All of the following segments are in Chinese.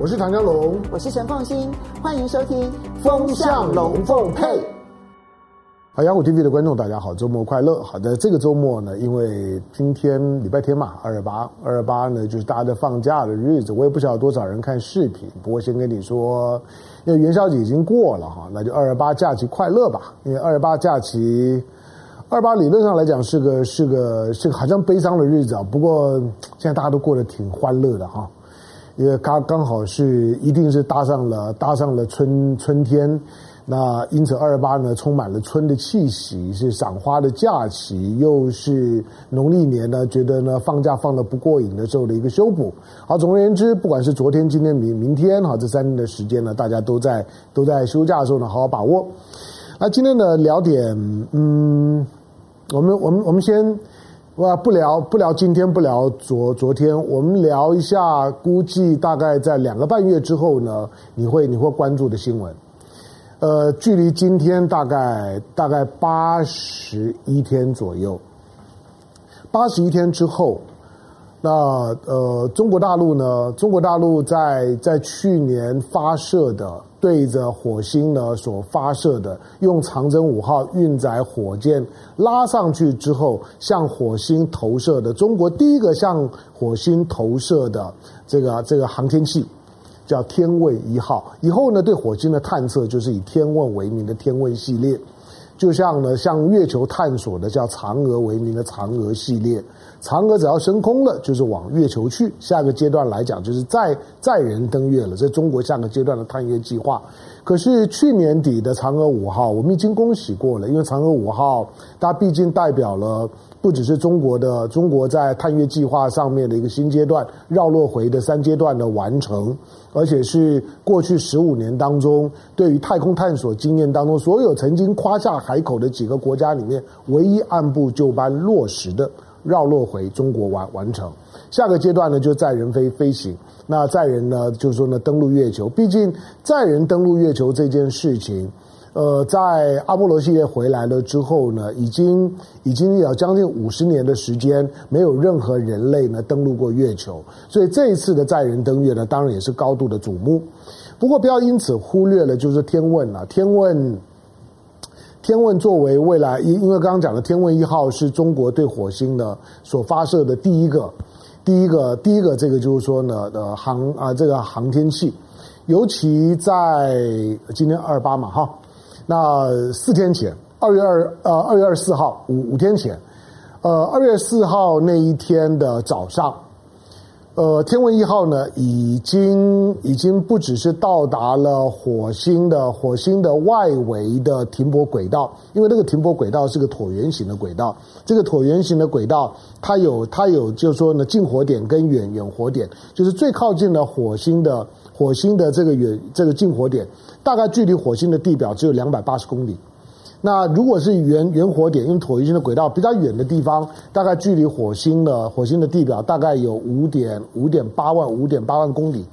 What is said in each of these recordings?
我是唐江龙，我是陈凤新，欢迎收听《风向龙凤配》。好，雅虎 TV 的观众，大家好，周末快乐！好的，这个周末呢，因为今天礼拜天嘛，二二八，二二八呢就是大家的放假的日子。我也不晓得多少人看视频，不过先跟你说，因为元宵节已经过了哈，那就二二八假期快乐吧。因为二二八假期，二二八理论上来讲是个是个是个好像悲伤的日子啊。不过现在大家都过得挺欢乐的哈，因为刚刚好是一定是搭上了搭上了春春天。那因此，二八呢，充满了春的气息，是赏花的假期，又是农历年呢，觉得呢放假放得不过瘾的时候的一个修补。好，总而言之，不管是昨天、今天、明明天，哈，这三天的时间呢，大家都在都在休假的时候呢，好好把握。那今天呢，聊点，嗯，我们我们我们先，哇，不聊不聊今天，不聊昨昨天，我们聊一下，估计大概在两个半月之后呢，你会你会关注的新闻。呃，距离今天大概大概八十一天左右，八十一天之后，那呃，中国大陆呢？中国大陆在在去年发射的对着火星呢所发射的，用长征五号运载火箭拉上去之后，向火星投射的中国第一个向火星投射的这个这个航天器。叫天问一号，以后呢，对火星的探测就是以天问为名的天问系列，就像呢，向月球探索的叫嫦娥为名的嫦娥系列。嫦娥只要升空了，就是往月球去。下个阶段来讲，就是载载人登月了。这中国下个阶段的探月计划。可是去年底的嫦娥五号，我们已经恭喜过了，因为嫦娥五号它毕竟代表了。不只是中国的中国在探月计划上面的一个新阶段，绕落回的三阶段的完成，而且是过去十五年当中对于太空探索经验当中所有曾经夸下海口的几个国家里面唯一按部就班落实的绕落回中国完完成。下个阶段呢，就载人飞飞行，那载人呢，就是说呢，登陆月球。毕竟载人登陆月球这件事情。呃，在阿波罗系列回来了之后呢，已经已经有将近五十年的时间，没有任何人类呢登陆过月球，所以这一次的载人登月呢，当然也是高度的瞩目。不过不要因此忽略了，就是天问啊，天问，天问作为未来，因因为刚刚讲的天问一号是中国对火星呢所发射的第一个，第一个，第一个这个就是说呢的航啊这个航天器，尤其在今天二八嘛哈。那四天前，二月二呃二月二十四号五五天前，呃二月四号那一天的早上，呃天问一号呢已经已经不只是到达了火星的火星的外围的停泊轨道，因为那个停泊轨道是个椭圆形的轨道，这个椭圆形的轨道它有它有就是说呢近火点跟远远火点，就是最靠近的火星的火星的这个远这个近火点。大概距离火星的地表只有两百八十公里。那如果是远远火点，因为椭圆形的轨道比较远的地方，大概距离火星的火星的地表大概有五点五点八万五点八万公里。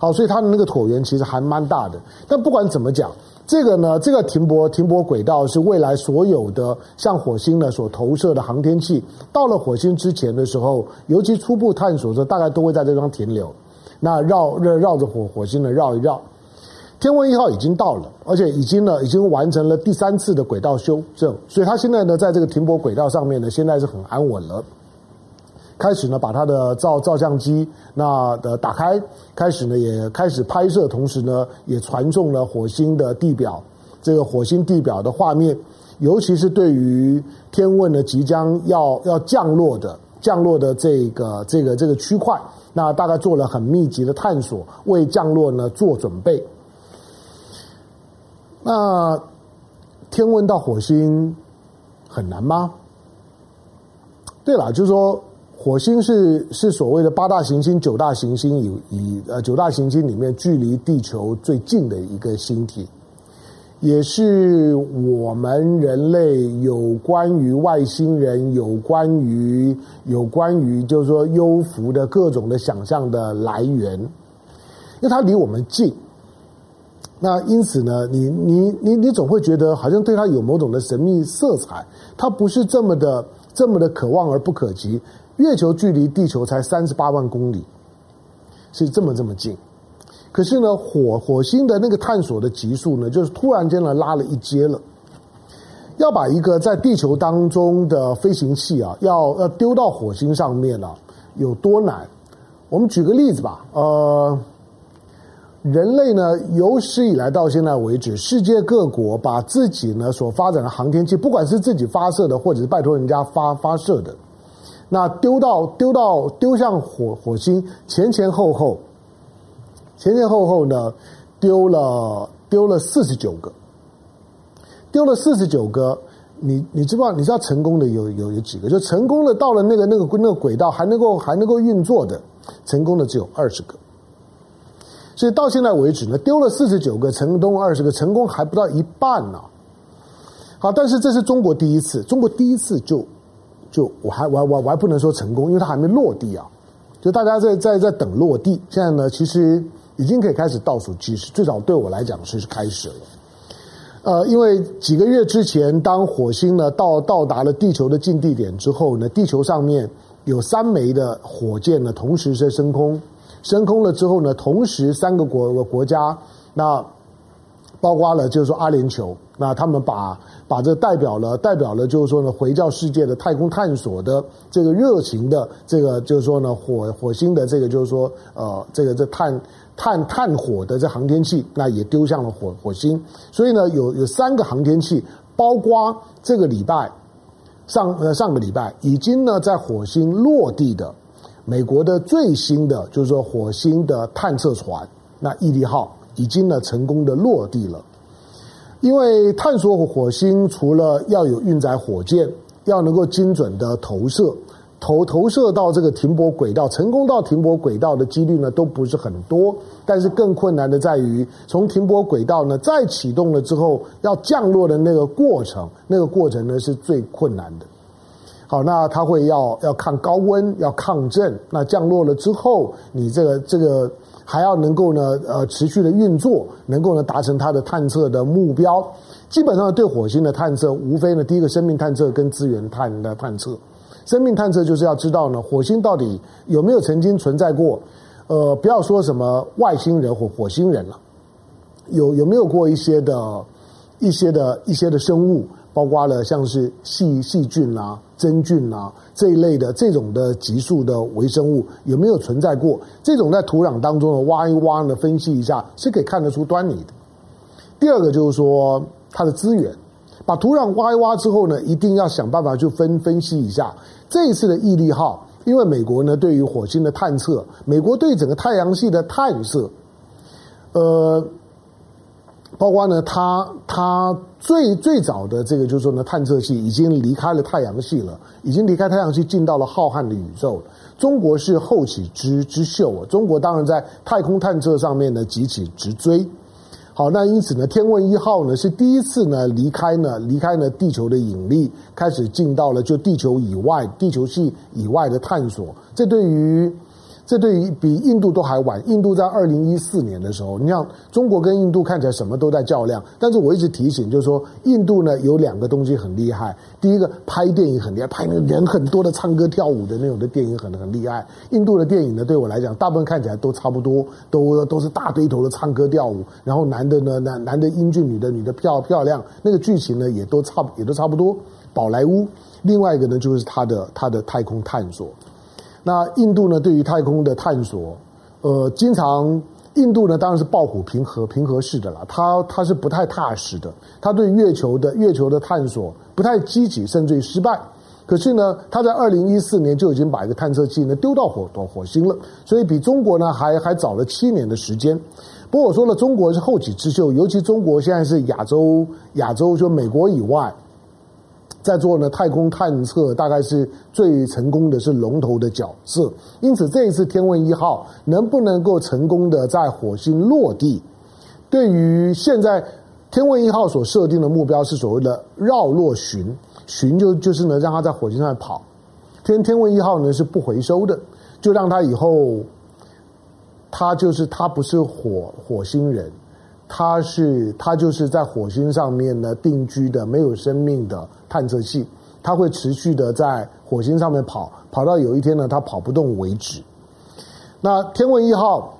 好，所以它的那个椭圆其实还蛮大的。但不管怎么讲，这个呢，这个停泊停泊轨道是未来所有的向火星呢所投射的航天器到了火星之前的时候，尤其初步探索的，大概都会在这地方停留。那绕绕绕着火火星呢绕一绕。天问一号已经到了，而且已经呢，已经完成了第三次的轨道修正，所以它现在呢，在这个停泊轨道上面呢，现在是很安稳了。开始呢，把它的照照相机那的打开，开始呢，也开始拍摄，同时呢，也传送了火星的地表这个火星地表的画面，尤其是对于天问呢即将要要降落的降落的这个这个这个区块，那大概做了很密集的探索，为降落呢做准备。那天问到火星很难吗？对了，就是说火星是是所谓的八大行星、九大行星以以呃九大行星里面距离地球最近的一个星体，也是我们人类有关于外星人、有关于有关于就是说幽浮的各种的想象的来源，因为它离我们近。那因此呢，你你你你总会觉得好像对它有某种的神秘色彩，它不是这么的这么的可望而不可及。月球距离地球才三十八万公里，是这么这么近。可是呢，火火星的那个探索的级数呢，就是突然间呢拉了一阶了。要把一个在地球当中的飞行器啊，要要丢到火星上面啊，有多难？我们举个例子吧，呃。人类呢，有史以来到现在为止，世界各国把自己呢所发展的航天器，不管是自己发射的，或者是拜托人家发发射的，那丢到丢到丢向火火星，前前后后，前前后后呢，丢了丢了四十九个，丢了四十九个，你你知不知道？你知道成功的有有有几个？就成功的到了那个那个那个轨道还能够还能够运作的，成功的只有二十个。所以到现在为止呢，丢了四十九个，成功二十个，成功还不到一半呢。好，但是这是中国第一次，中国第一次就就我还我我我还不能说成功，因为它还没落地啊。就大家在在在等落地，现在呢，其实已经可以开始倒数计时，最少对我来讲是开始了。呃，因为几个月之前，当火星呢到到达了地球的近地点之后呢，地球上面有三枚的火箭呢同时在升空。升空了之后呢，同时三个国国家，那包括了就是说阿联酋，那他们把把这代表了代表了就是说呢，回教世界的太空探索的这个热情的这个就是说呢，火火星的这个就是说呃这个这探探探火的这航天器，那也丢向了火火星。所以呢，有有三个航天器，包括这个礼拜上呃上个礼拜已经呢在火星落地的。美国的最新的就是说火星的探测船，那毅力号已经呢成功的落地了。因为探索火星，除了要有运载火箭，要能够精准的投射，投投射到这个停泊轨道，成功到停泊轨道的几率呢都不是很多。但是更困难的在于，从停泊轨道呢再启动了之后，要降落的那个过程，那个过程呢是最困难的。好，那它会要要抗高温，要抗震。那降落了之后，你这个这个还要能够呢，呃，持续的运作，能够呢达成它的探测的目标。基本上对火星的探测，无非呢，第一个生命探测跟资源探的探测。生命探测就是要知道呢，火星到底有没有曾经存在过？呃，不要说什么外星人或火星人了，有有没有过一些的、一些的、一些的生物？包括了像是细细菌啊、真菌啊这一类的这种的急速的微生物有没有存在过？这种在土壤当中的挖一挖呢，分析一下是可以看得出端倪的。第二个就是说它的资源，把土壤挖一挖之后呢，一定要想办法去分分析一下这一次的毅力号，因为美国呢对于火星的探测，美国对整个太阳系的探测，呃。包括呢，它它最最早的这个就是说呢，探测器已经离开了太阳系了，已经离开太阳系进到了浩瀚的宇宙。中国是后起之之秀啊，中国当然在太空探测上面呢急起直追。好，那因此呢，天问一号呢是第一次呢离开呢离开呢地球的引力，开始进到了就地球以外、地球系以外的探索。这对于这对于比印度都还晚，印度在二零一四年的时候，你像中国跟印度看起来什么都在较量，但是我一直提醒，就是说印度呢有两个东西很厉害，第一个拍电影很厉害，拍那个人很多的唱歌跳舞的那种的电影很很厉害。印度的电影呢，对我来讲，大部分看起来都差不多，都都是大堆头的唱歌跳舞，然后男的呢男男的英俊，女的女的漂漂亮，那个剧情呢也都差也都差不多，宝莱坞。另外一个呢就是它的它的太空探索。那印度呢？对于太空的探索，呃，经常印度呢当然是抱虎平和平和式的啦，他他是不太踏实的，他对月球的月球的探索不太积极，甚至于失败。可是呢，他在二零一四年就已经把一个探测器呢丢到火到火星了，所以比中国呢还还早了七年的时间。不过我说了，中国是后起之秀，尤其中国现在是亚洲亚洲就美国以外。在做呢太空探测，大概是最成功的是龙头的角色。因此，这一次天问一号能不能够成功的在火星落地，对于现在天问一号所设定的目标是所谓的绕落巡，巡就就是呢让它在火星上跑。天天问一号呢是不回收的，就让它以后，它就是它不是火火星人。它是它就是在火星上面呢定居的没有生命的探测器，它会持续的在火星上面跑，跑到有一天呢它跑不动为止。那天问一号，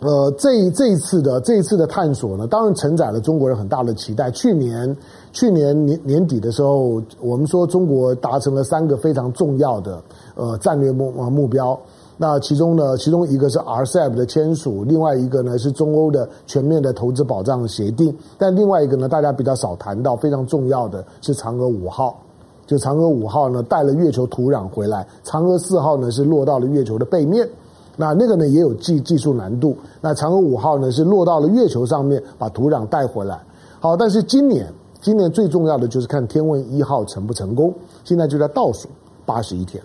呃，这这一次的这一次的探索呢，当然承载了中国人很大的期待。去年去年年年底的时候，我们说中国达成了三个非常重要的呃战略目目标。那其中呢，其中一个是 RCEP 的签署，另外一个呢是中欧的全面的投资保障协定。但另外一个呢，大家比较少谈到，非常重要的是嫦娥五号。就嫦娥五号呢带了月球土壤回来，嫦娥四号呢是落到了月球的背面。那那个呢也有技技术难度。那嫦娥五号呢是落到了月球上面，把土壤带回来。好，但是今年今年最重要的就是看天问一号成不成功。现在就在倒数八十一天。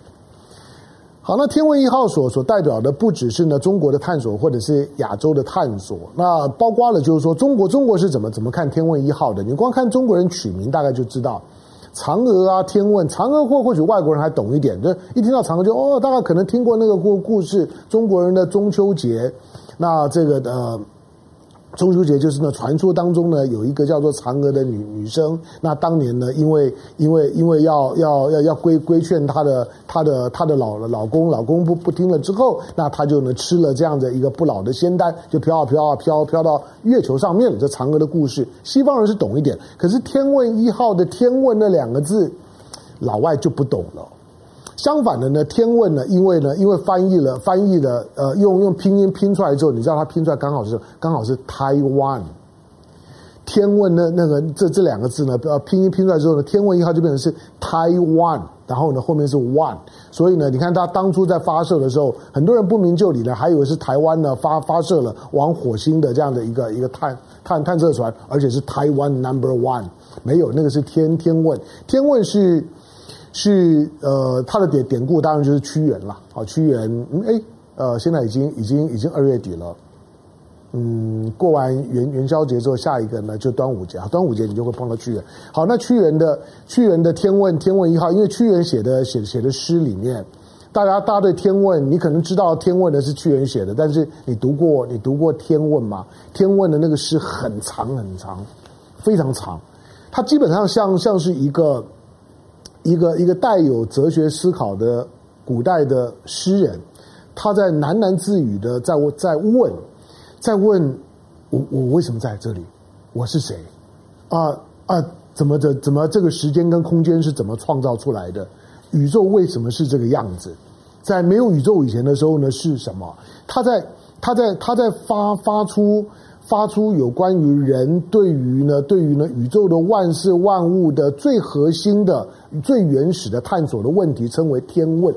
好，那天问一号所所代表的不只是呢中国的探索，或者是亚洲的探索，那包括了就是说中国中国是怎么怎么看天问一号的？你光看中国人取名，大概就知道。嫦娥啊，天问，嫦娥或或许外国人还懂一点，就一听到嫦娥就哦，大概可能听过那个故故事，中国人的中秋节，那这个呃。中秋节就是呢，传说当中呢有一个叫做嫦娥的女女生，那当年呢，因为因为因为要要要要规规劝她的她的她的老老公，老公不不听了之后，那她就呢吃了这样的一个不老的仙丹，就飘啊飘啊飘飘到月球上面了。这嫦娥的故事，西方人是懂一点，可是天问一号的天问那两个字，老外就不懂了。相反的呢，天问呢，因为呢，因为翻译了，翻译了，呃，用用拼音拼出来之后，你知道它拼出来刚好是刚好是台湾。天问呢，那个这这两个字呢，呃，拼音拼出来之后呢，天问一号就变成是台湾，然后呢后面是 one，所以呢，你看它当初在发射的时候，很多人不明就里呢，还以为是台湾呢发发射了往火星的这样的一个一个探探探测船，而且是台湾 number one，没有那个是天天问，天问是。是呃，他的典典故当然就是屈原了。好，屈原，嗯，哎，呃，现在已经已经已经二月底了，嗯，过完元元宵节之后，下一个呢就端午节啊，端午节你就会碰到屈原。好，那屈原的屈原的天问天问一号，因为屈原写的写写的诗里面，大家大家对天问，你可能知道天问的是屈原写的，但是你读过你读过天问吗？天问的那个诗很长很长，非常长，它基本上像像是一个。一个一个带有哲学思考的古代的诗人，他在喃喃自语的在在问，在问我我为什么在这里？我是谁？啊啊，怎么的？怎么这个时间跟空间是怎么创造出来的？宇宙为什么是这个样子？在没有宇宙以前的时候呢？是什么？他在他在他在发发出。发出有关于人对于呢，对于呢宇宙的万事万物的最核心的、最原始的探索的问题，称为天问。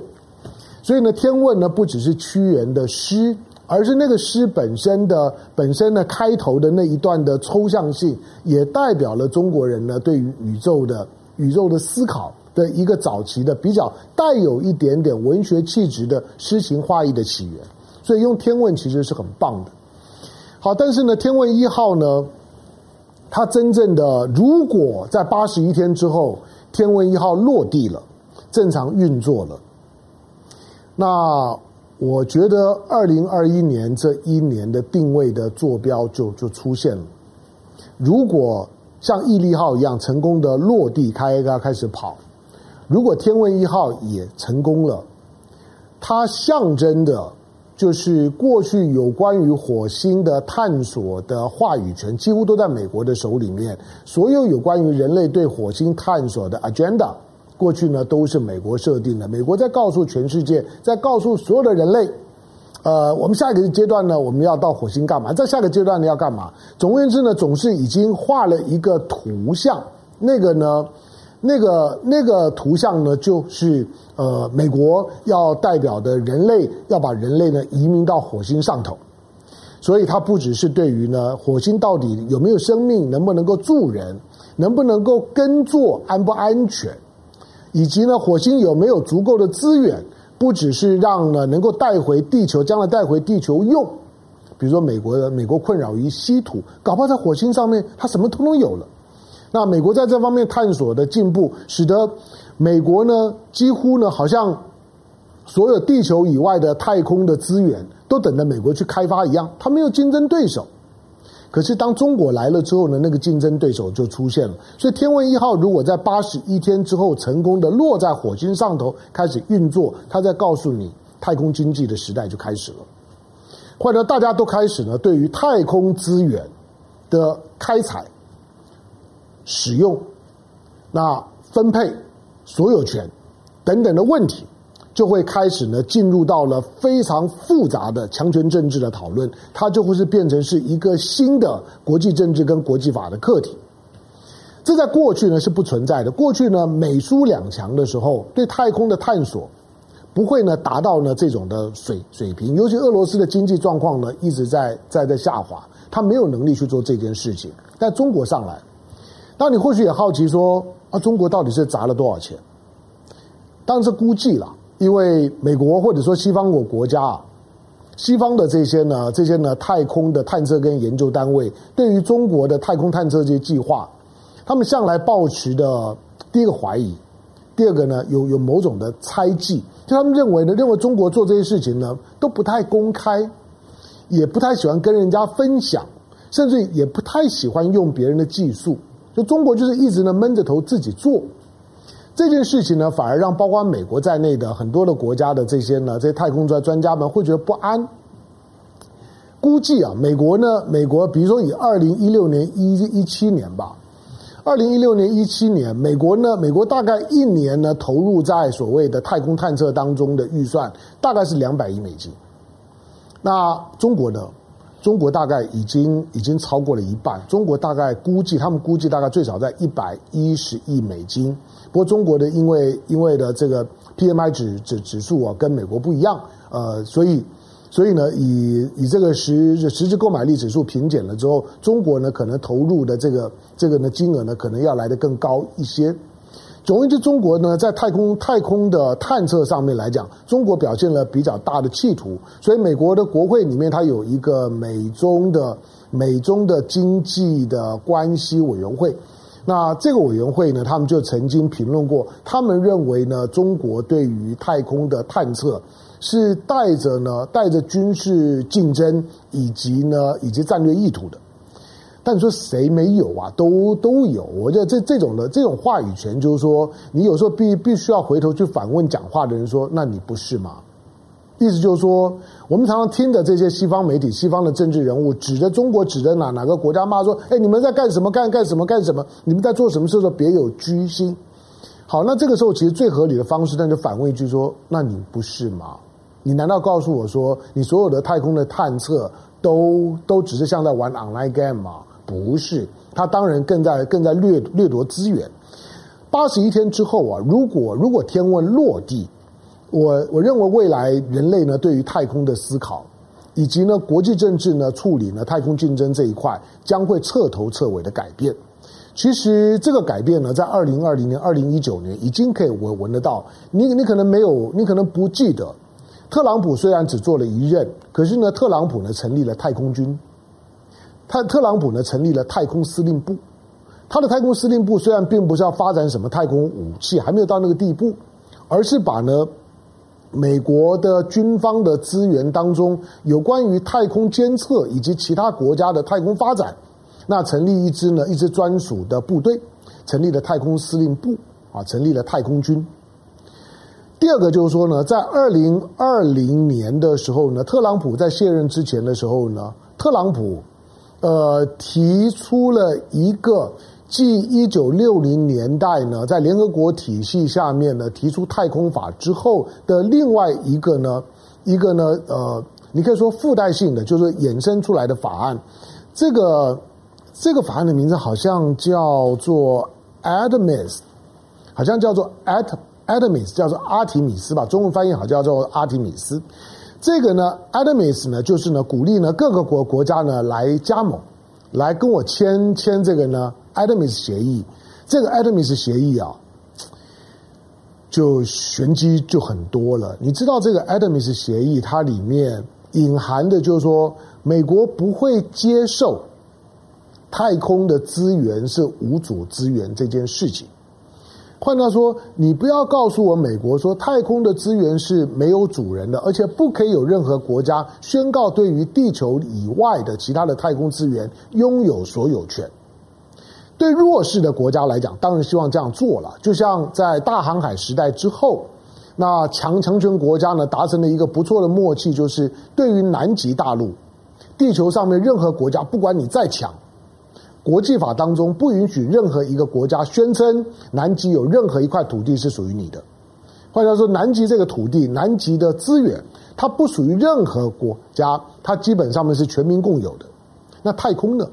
所以呢，天问呢不只是屈原的诗，而是那个诗本身的本身呢开头的那一段的抽象性，也代表了中国人呢对于宇宙的宇宙的思考的一个早期的比较带有一点点文学气质的诗情画意的起源。所以用天问其实是很棒的。好，但是呢，天问一号呢，它真正的如果在八十一天之后，天问一号落地了，正常运作了，那我觉得二零二一年这一年的定位的坐标就就出现了。如果像毅力号一样成功的落地开开开始跑，如果天问一号也成功了，它象征的。就是过去有关于火星的探索的话语权，几乎都在美国的手里面。所有有关于人类对火星探索的 agenda，过去呢都是美国设定的。美国在告诉全世界，在告诉所有的人类，呃，我们下一个阶段呢，我们要到火星干嘛？在下个阶段呢要干嘛？总而言之呢，总是已经画了一个图像，那个呢。那个那个图像呢，就是呃，美国要代表的人类要把人类呢移民到火星上头，所以它不只是对于呢火星到底有没有生命，能不能够住人，能不能够耕作，安不安全，以及呢火星有没有足够的资源，不只是让呢能够带回地球，将来带回地球用，比如说美国的美国困扰于稀土，搞不好在火星上面它什么通通有了。那美国在这方面探索的进步，使得美国呢几乎呢好像所有地球以外的太空的资源都等着美国去开发一样，它没有竞争对手。可是当中国来了之后呢，那个竞争对手就出现了。所以天问一号如果在八十一天之后成功的落在火星上头开始运作，它在告诉你太空经济的时代就开始了。或者大家都开始呢，对于太空资源的开采、使用、那分配、所有权等等的问题，就会开始呢进入到了非常复杂的强权政治的讨论，它就会是变成是一个新的国际政治跟国际法的课题。这在过去呢是不存在的。过去呢，美苏两强的时候，对太空的探索不会呢达到呢这种的水水平。尤其俄罗斯的经济状况呢一直在在在下滑，他没有能力去做这件事情。但中国上来，那你或许也好奇说啊，中国到底是砸了多少钱？当然是估计了，因为美国或者说西方国国家啊，西方的这些呢这些呢太空的探测跟研究单位，对于中国的太空探测这些计划。他们向来抱持的第一个怀疑，第二个呢，有有某种的猜忌，就他们认为呢，认为中国做这些事情呢都不太公开，也不太喜欢跟人家分享，甚至也不太喜欢用别人的技术，就中国就是一直呢闷着头自己做这件事情呢，反而让包括美国在内的很多的国家的这些呢这些太空专专家们会觉得不安。估计啊，美国呢，美国比如说以二零一六年一一七年吧。二零一六年、一七年，美国呢，美国大概一年呢投入在所谓的太空探测当中的预算大概是两百亿美金。那中国呢？中国大概已经已经超过了一半。中国大概估计，他们估计大概最少在一百一十亿美金。不过中国的因为因为的这个 PMI 指指指数啊跟美国不一样，呃，所以。所以呢，以以这个实实质购买力指数平减了之后，中国呢可能投入的这个这个呢金额呢可能要来得更高一些。总而言之，中国呢在太空太空的探测上面来讲，中国表现了比较大的企图。所以美国的国会里面，它有一个美中的美中的经济的关系委员会。那这个委员会呢，他们就曾经评论过，他们认为呢，中国对于太空的探测。是带着呢，带着军事竞争以及呢，以及战略意图的。但你说谁没有啊？都都有。我觉得这这种的这种话语权，就是说，你有时候必必须要回头去反问讲话的人说：“那你不是吗？”意思就是说，我们常常听的这些西方媒体、西方的政治人物指着中国、指着哪哪个国家骂说：“哎，你们在干什么？干干什么？干什么？你们在做什么事？”说别有居心。好，那这个时候其实最合理的方式，那就反问一句说：“那你不是吗？”你难道告诉我说，你所有的太空的探测都都只是像在玩 online game 吗？不是，他当然更在更在掠掠夺资源。八十一天之后啊，如果如果天问落地，我我认为未来人类呢对于太空的思考，以及呢国际政治呢处理呢太空竞争这一块，将会彻头彻尾的改变。其实这个改变呢，在二零二零年、二零一九年已经可以闻闻得到。你你可能没有，你可能不记得。特朗普虽然只做了一任，可是呢，特朗普呢成立了太空军，他特朗普呢成立了太空司令部。他的太空司令部虽然并不是要发展什么太空武器，还没有到那个地步，而是把呢美国的军方的资源当中有关于太空监测以及其他国家的太空发展，那成立一支呢一支专属的部队，成立了太空司令部啊，成立了太空军。第二个就是说呢，在二零二零年的时候呢，特朗普在卸任之前的时候呢，特朗普呃提出了一个继一九六零年代呢，在联合国体系下面呢提出太空法之后的另外一个呢，一个呢呃，你可以说附带性的，就是衍生出来的法案。这个这个法案的名字好像叫做 Adamis，好像叫做 At Adamis，叫做阿提米斯吧，中文翻译好叫做阿提米斯。这个呢，Adamis 呢，就是呢，鼓励呢各个国国家呢来加盟，来跟我签签这个呢 Adamis 协议。这个 Adamis 协议啊，就玄机就很多了。你知道这个 Adamis 协议它里面隐含的就是说，美国不会接受太空的资源是无主资源这件事情。换句话说，你不要告诉我美国说太空的资源是没有主人的，而且不可以有任何国家宣告对于地球以外的其他的太空资源拥有所有权。对弱势的国家来讲，当然希望这样做了。就像在大航海时代之后，那强强权国家呢达成了一个不错的默契，就是对于南极大陆，地球上面任何国家，不管你再强，国际法当中不允许任何一个国家宣称南极有任何一块土地是属于你的。换句话说，南极这个土地，南极的资源，它不属于任何国家，它基本上面是全民共有的。那太空呢？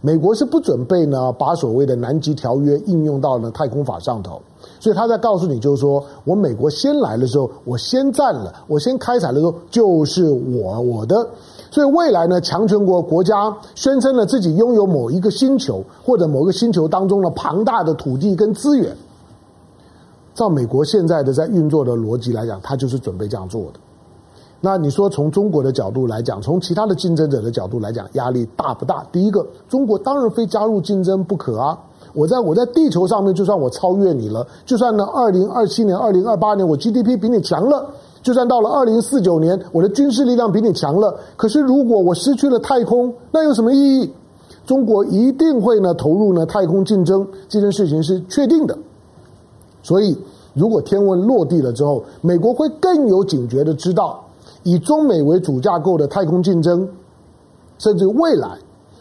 美国是不准备呢把所谓的南极条约应用到呢太空法上头，所以他在告诉你，就是说我美国先来的时候，我先占了，我先开采的时候就是我我的。所以未来呢，强权国国家宣称了自己拥有某一个星球或者某个星球当中的庞大的土地跟资源，照美国现在的在运作的逻辑来讲，他就是准备这样做的。那你说从中国的角度来讲，从其他的竞争者的角度来讲，压力大不大？第一个，中国当然非加入竞争不可啊！我在我在地球上面，就算我超越你了，就算呢，二零二七年、二零二八年我 GDP 比你强了，就算到了二零四九年我的军事力量比你强了，可是如果我失去了太空，那有什么意义？中国一定会呢投入呢太空竞争，这件事情是确定的。所以，如果天问落地了之后，美国会更有警觉的知道。以中美为主架构的太空竞争，甚至未来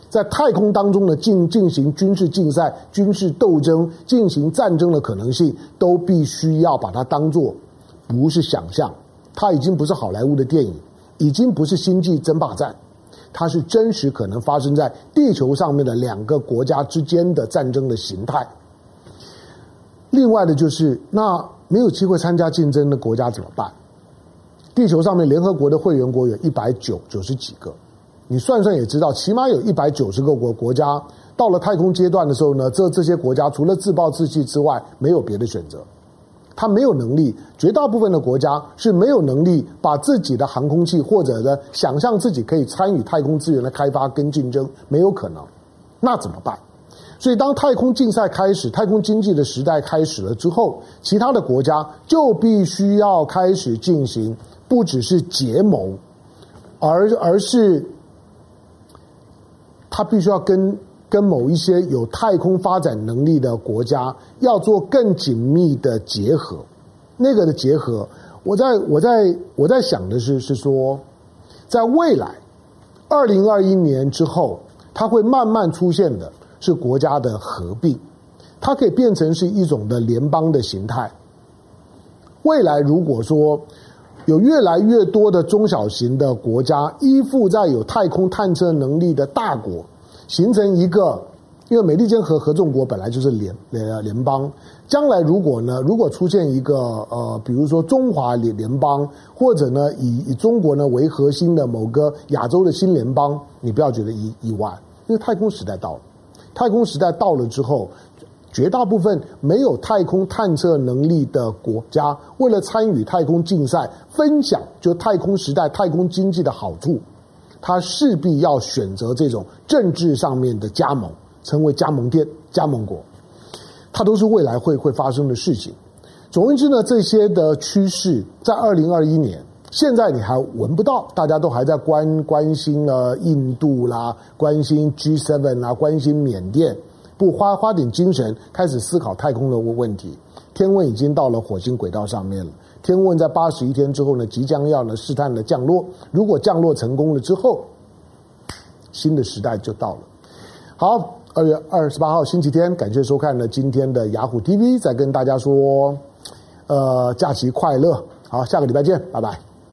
在太空当中的进进行军事竞赛、军事斗争、进行战争的可能性，都必须要把它当做不是想象，它已经不是好莱坞的电影，已经不是星际争霸战，它是真实可能发生在地球上面的两个国家之间的战争的形态。另外的就是，那没有机会参加竞争的国家怎么办？地球上面联合国的会员国有一百九九十几个，你算算也知道，起码有一百九十个国国家到了太空阶段的时候呢，这这些国家除了自暴自弃之外，没有别的选择。他没有能力，绝大部分的国家是没有能力把自己的航空器或者呢想象自己可以参与太空资源的开发跟竞争，没有可能。那怎么办？所以当太空竞赛开始，太空经济的时代开始了之后，其他的国家就必须要开始进行。不只是结盟，而而是他必须要跟跟某一些有太空发展能力的国家要做更紧密的结合。那个的结合，我在我在我在想的是，是说，在未来二零二一年之后，它会慢慢出现的是国家的合并，它可以变成是一种的联邦的形态。未来如果说，有越来越多的中小型的国家依附在有太空探测能力的大国，形成一个，因为美利坚合合众国本来就是联联联邦，将来如果呢，如果出现一个呃，比如说中华联联邦，或者呢以以中国呢为核心的某个亚洲的新联邦，你不要觉得意意外，因为太空时代到了，太空时代到了之后。绝大部分没有太空探测能力的国家，为了参与太空竞赛，分享就太空时代太空经济的好处，他势必要选择这种政治上面的加盟，成为加盟店、加盟国，它都是未来会会发生的事情。总而言之呢，这些的趋势在二零二一年，现在你还闻不到，大家都还在关关心呢印度啦，关心 G7 啦，关心缅甸。不花花点精神，开始思考太空的问题。天问已经到了火星轨道上面了。天问在八十一天之后呢，即将要呢试探的降落。如果降落成功了之后，新的时代就到了。好，二月二十八号星期天，感谢收看了今天的雅虎 TV，再跟大家说，呃，假期快乐。好，下个礼拜见，拜拜。